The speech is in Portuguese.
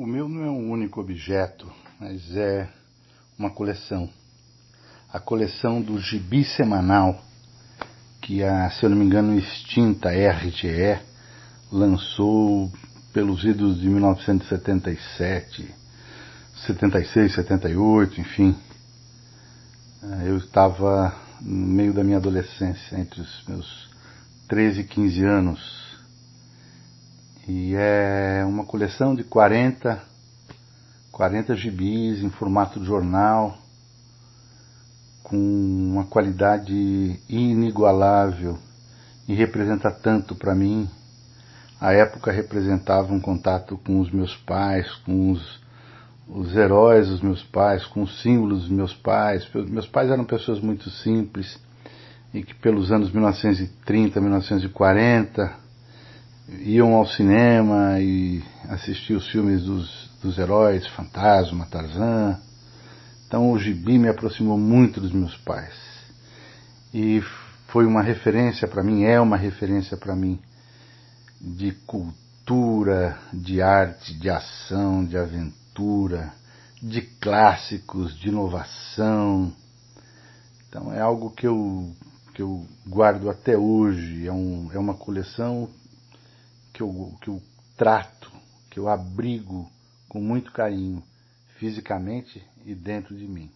O meu não é um único objeto, mas é uma coleção. A coleção do Gibi Semanal, que a, se eu não me engano, extinta RGE lançou pelos idos de 1977, 76, 78, enfim. Eu estava no meio da minha adolescência, entre os meus 13 e 15 anos, e é uma coleção de 40, 40 gibis em formato de jornal, com uma qualidade inigualável e representa tanto para mim. A época representava um contato com os meus pais, com os, os heróis dos meus pais, com os símbolos dos meus pais. Meus pais eram pessoas muito simples e que pelos anos 1930, 1940 iam ao cinema e assistiam os filmes dos, dos heróis, Fantasma, Tarzan. Então o gibi me aproximou muito dos meus pais. E foi uma referência para mim, é uma referência para mim de cultura, de arte, de ação, de aventura, de clássicos, de inovação. Então é algo que eu, que eu guardo até hoje, é, um, é uma coleção que eu, que eu trato, que eu abrigo com muito carinho, fisicamente e dentro de mim.